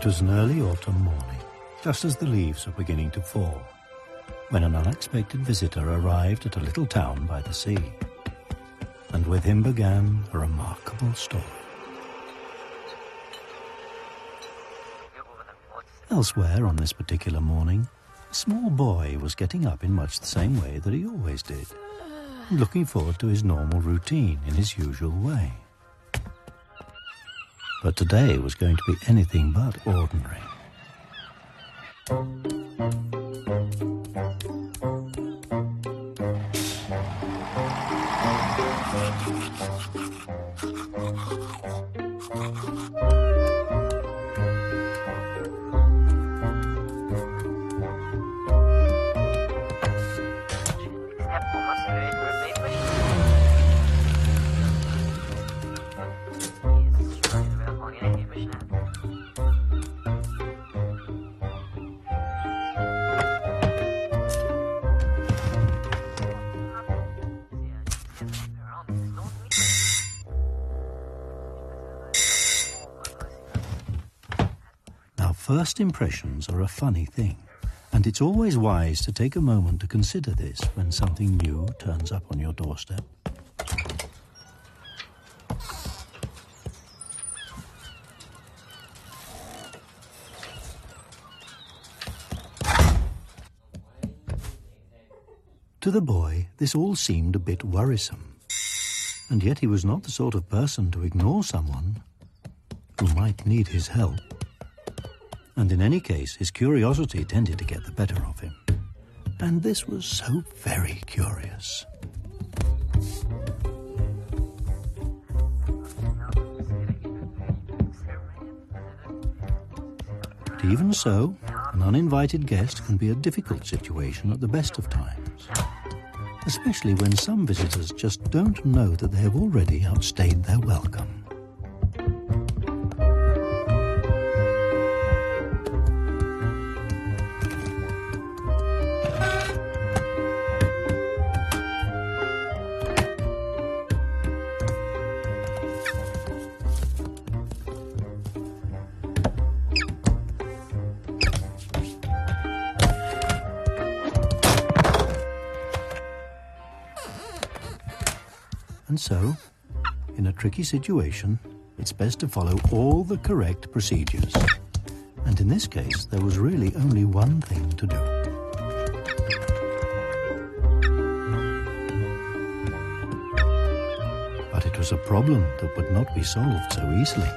It was an early autumn morning, just as the leaves were beginning to fall, when an unexpected visitor arrived at a little town by the sea. And with him began a remarkable story. Elsewhere on this particular morning, a small boy was getting up in much the same way that he always did, looking forward to his normal routine in his usual way. But today was going to be anything but ordinary. Now, first impressions are a funny thing, and it's always wise to take a moment to consider this when something new turns up on your doorstep. To the boy, this all seemed a bit worrisome, and yet he was not the sort of person to ignore someone who might need his help and in any case, his curiosity tended to get the better of him. And this was so very curious. But even so, an uninvited guest can be a difficult situation at the best of times. Especially when some visitors just don't know that they have already outstayed their welcome. And so, in a tricky situation, it's best to follow all the correct procedures. And in this case, there was really only one thing to do. But it was a problem that would not be solved so easily.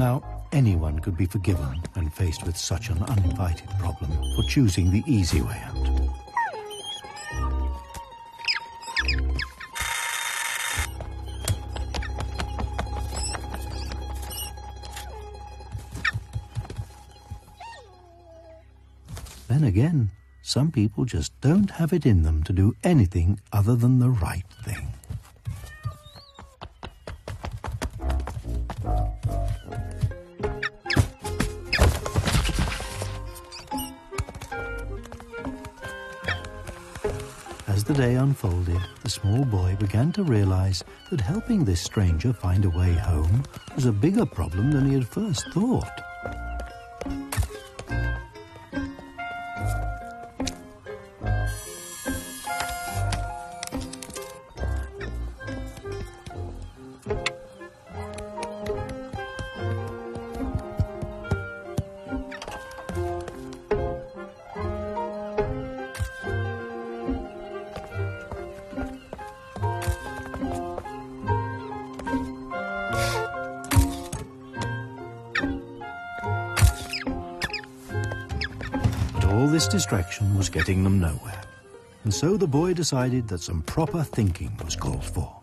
Now, anyone could be forgiven when faced with such an uninvited problem for choosing the easy way out. Then again, some people just don't have it in them to do anything other than the right thing. the day unfolded, the small boy began to realize that helping this stranger find a way home was a bigger problem than he had first thought. All this distraction was getting them nowhere. And so the boy decided that some proper thinking was called for.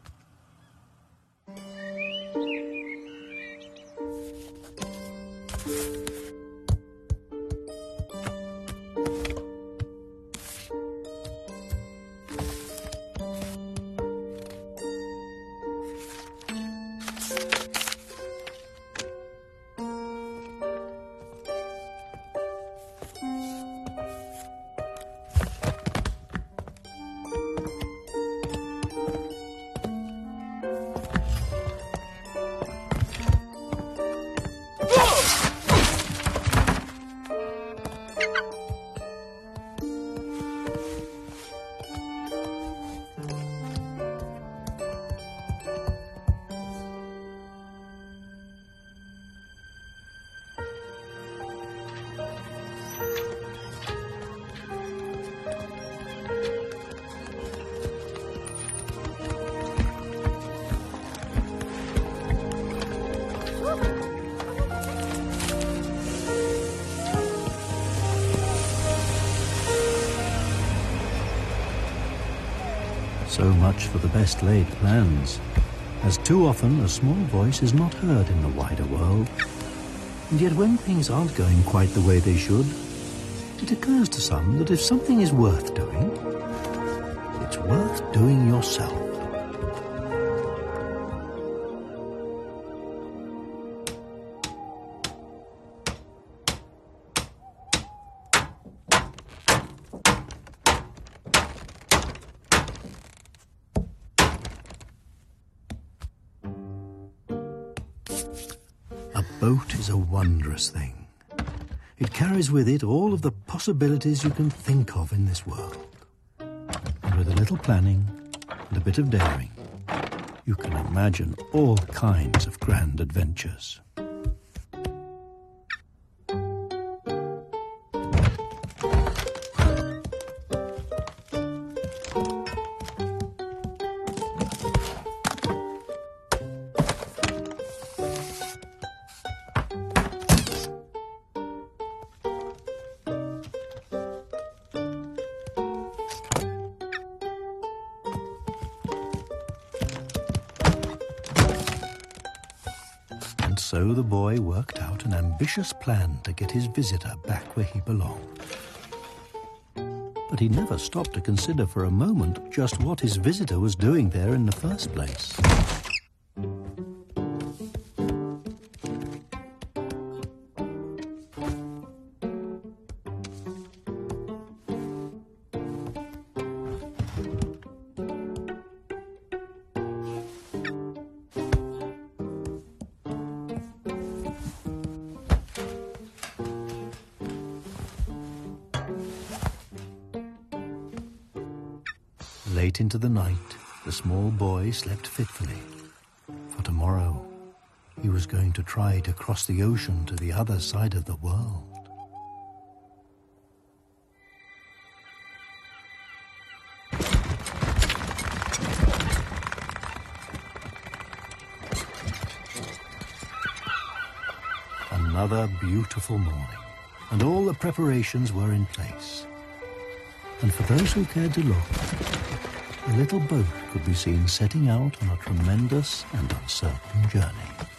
So much for the best laid plans, as too often a small voice is not heard in the wider world. And yet when things aren't going quite the way they should, it occurs to some that if something is worth doing, it's worth doing yourself. Is a wondrous thing. It carries with it all of the possibilities you can think of in this world. And with a little planning and a bit of daring, you can imagine all kinds of grand adventures. So the boy worked out an ambitious plan to get his visitor back where he belonged. But he never stopped to consider for a moment just what his visitor was doing there in the first place. Late into the night, the small boy slept fitfully. For tomorrow, he was going to try to cross the ocean to the other side of the world. Another beautiful morning, and all the preparations were in place. And for those who cared to look, the little boat could be seen setting out on a tremendous and uncertain journey.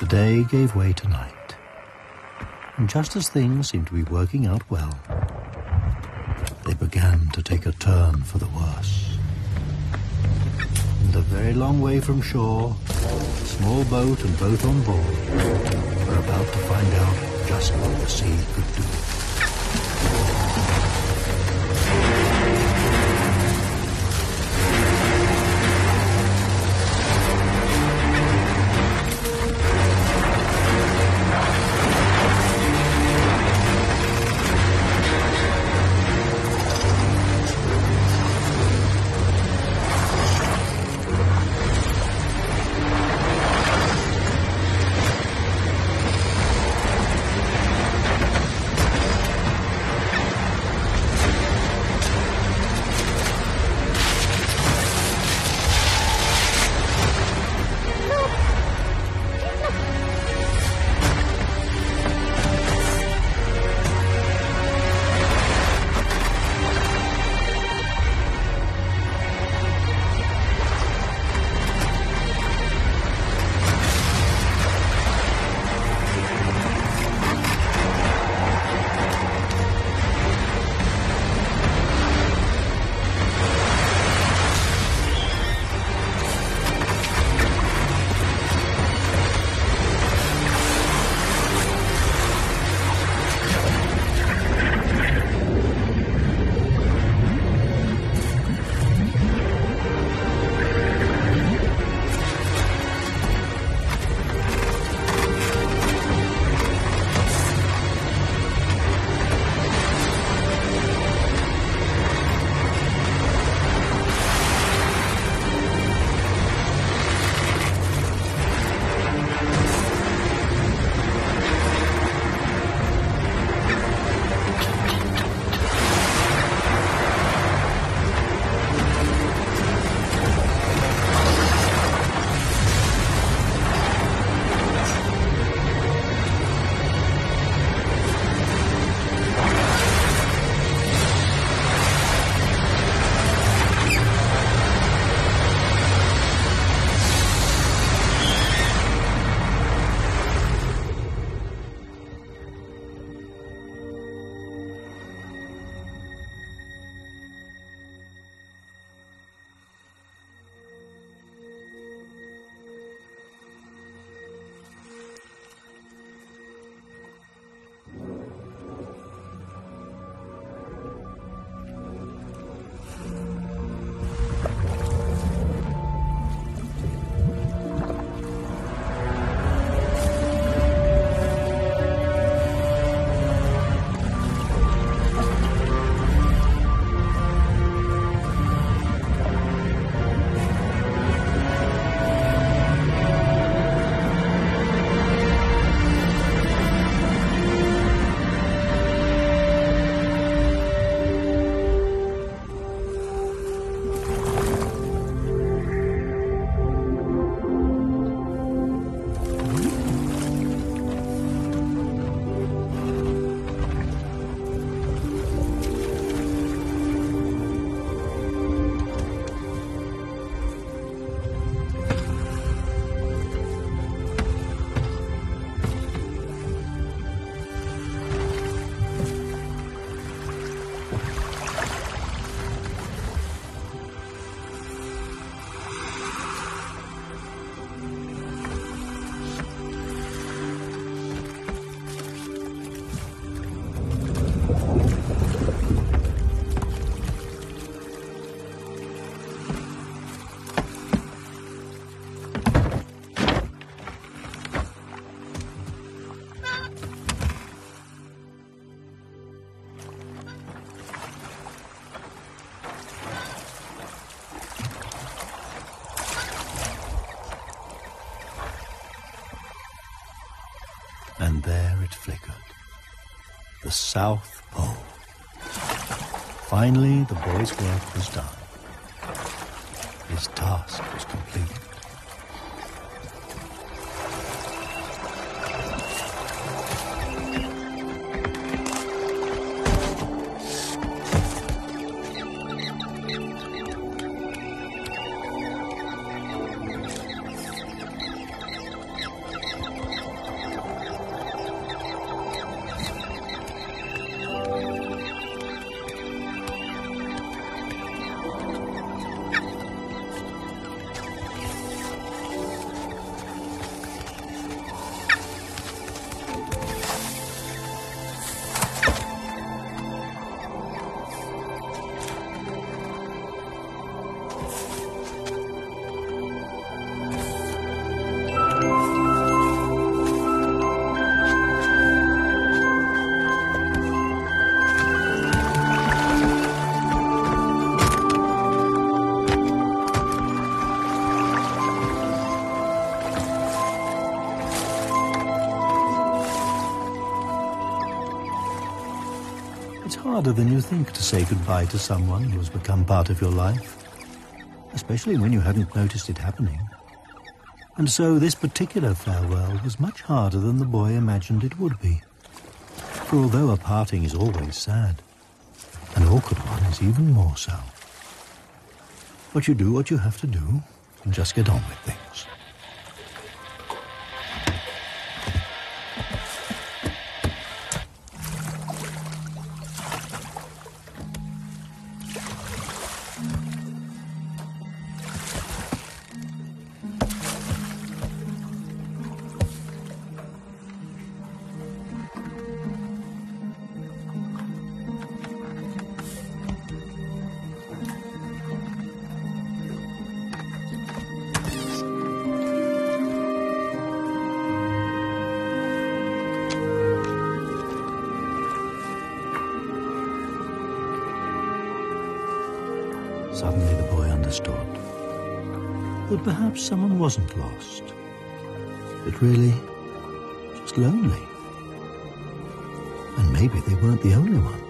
The day gave way to night. And just as things seemed to be working out well, they began to take a turn for the worse. And a very long way from shore, small boat and boat on board were about to find out just what the sea could do. And there it flickered. The South Pole. Finally, the boy's work was done. His task was complete. Harder than you think to say goodbye to someone who has become part of your life, especially when you hadn't noticed it happening. And so this particular farewell was much harder than the boy imagined it would be. For although a parting is always sad, an awkward one is even more so. But you do what you have to do and just get on with things. Suddenly the boy understood that perhaps someone wasn't lost, but really just lonely. And maybe they weren't the only one.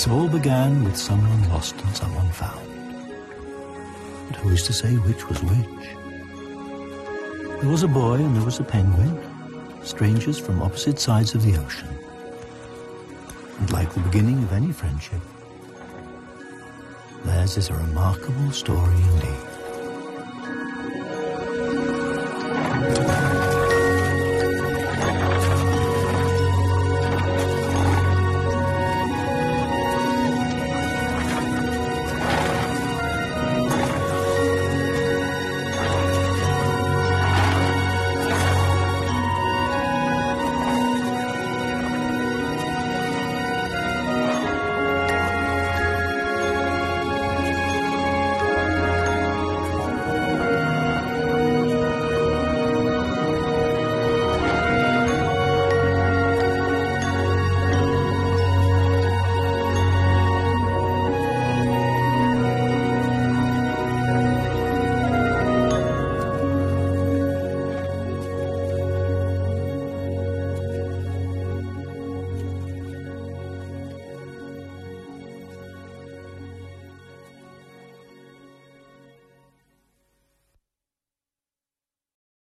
This all began with someone lost and someone found. But who is to say which was which? There was a boy and there was a penguin, strangers from opposite sides of the ocean. And like the beginning of any friendship, theirs is a remarkable story indeed.